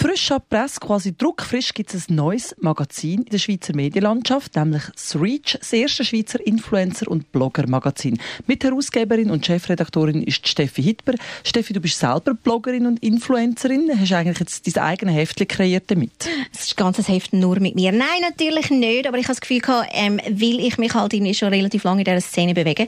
Frisch ab Presse, quasi druckfrisch, gibt es ein neues Magazin in der Schweizer Medienlandschaft, nämlich das Reach, das erste Schweizer Influencer- und Blogger-Magazin. Mitherausgeberin und Chefredaktorin ist Steffi Hitber. Steffi, du bist selber Bloggerin und Influencerin. Hast du eigentlich jetzt dein eigenes Heftchen kreiert damit? Es ist ganz Heft nur mit mir. Nein, natürlich nicht, aber ich habe das Gefühl gehabt, ähm, weil ich mich halt schon relativ lange in dieser Szene bewege,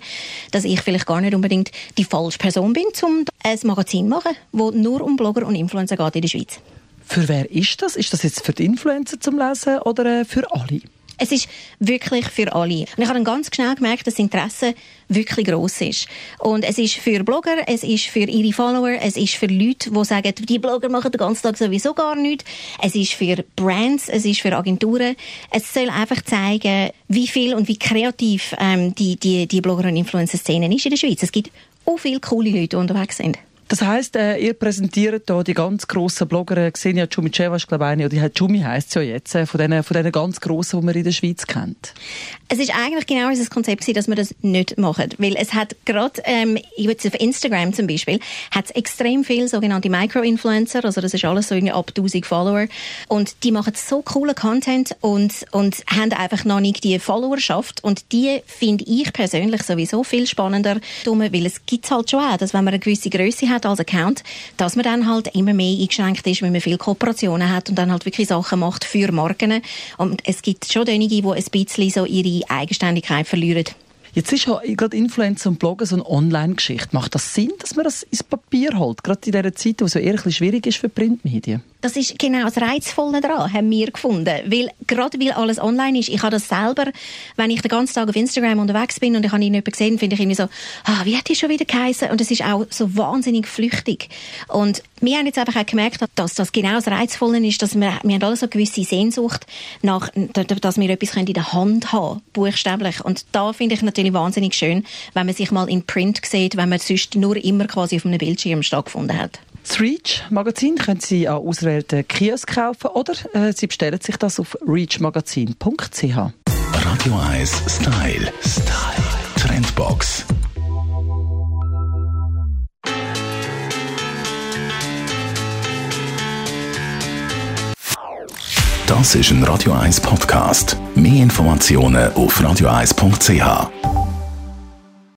dass ich vielleicht gar nicht unbedingt die falsche Person bin, um ein Magazin zu machen, das nur um Blogger und Influencer geht in der Schweiz. Für wer ist das? Ist das jetzt für die Influencer zum Lesen oder äh, für alle? Es ist wirklich für alle. Und ich habe dann ganz schnell gemerkt, dass das Interesse wirklich gross ist. Und es ist für Blogger, es ist für ihre Follower, es ist für Leute, die sagen, die Blogger machen den ganzen Tag sowieso gar nichts. Es ist für Brands, es ist für Agenturen. Es soll einfach zeigen, wie viel und wie kreativ ähm, die, die, die Blogger- und Influencer-Szene ist in der Schweiz. Es gibt auch viele coole Leute, die unterwegs sind. Das heisst, äh, ihr präsentiert hier die ganz grossen Blogger, äh, Xenia Chumiceva ist glaube ich eine, oder die Chumi heisst ja jetzt, äh, von diesen, von diesen ganz grossen, die man in der Schweiz kennt. Es ist eigentlich genau unser Konzept dass wir das nicht machen, weil es hat gerade, ähm, jetzt auf Instagram zum Beispiel, hat es extrem viele sogenannte Micro-Influencer, also das ist alles so irgendwie ab 1000 Follower. Und die machen so coolen Content und, und haben einfach noch nicht die Followerschaft. Und die finde ich persönlich sowieso viel spannender, weil es gibt halt schon auch, dass wenn man eine gewisse Größe hat, hat als Account, dass man dann halt immer mehr eingeschränkt ist, wenn man viele Kooperationen hat und dann halt wirklich Sachen macht für Marken. Und es gibt schon einige, die ein bisschen so ihre Eigenständigkeit verlieren. Jetzt ist ja gerade Influencer und Blogger so eine Online-Geschichte. Macht das Sinn, dass man das ins Papier holt? Gerade in dieser Zeit, wo es so eher ein schwierig ist für Printmedien? Das ist genau das Reizvolle daran, haben wir gefunden. Weil, gerade weil alles online ist, ich habe das selber, wenn ich den ganzen Tag auf Instagram unterwegs bin und ich habe ihn nicht gesehen, finde ich irgendwie so, ah, wie hat die schon wieder geheißen? Und es ist auch so wahnsinnig flüchtig. Und wir haben jetzt einfach auch gemerkt, dass das genau das Reizvolle ist, dass wir, wir haben alle so eine gewisse Sehnsucht nach, dass wir etwas in der Hand haben, buchstäblich. Und da finde ich natürlich wahnsinnig schön, wenn man sich mal in Print sieht, wenn man sonst nur immer quasi auf einem Bildschirm stattgefunden hat. Das Reach Magazin können Sie an ausgewählten Kiosk kaufen oder äh, Sie bestellen sich das auf reachmagazin.ch. Radio 1 Style. Style. Trendbox. Das ist ein Radio 1 Podcast. Mehr Informationen auf radio1.ch.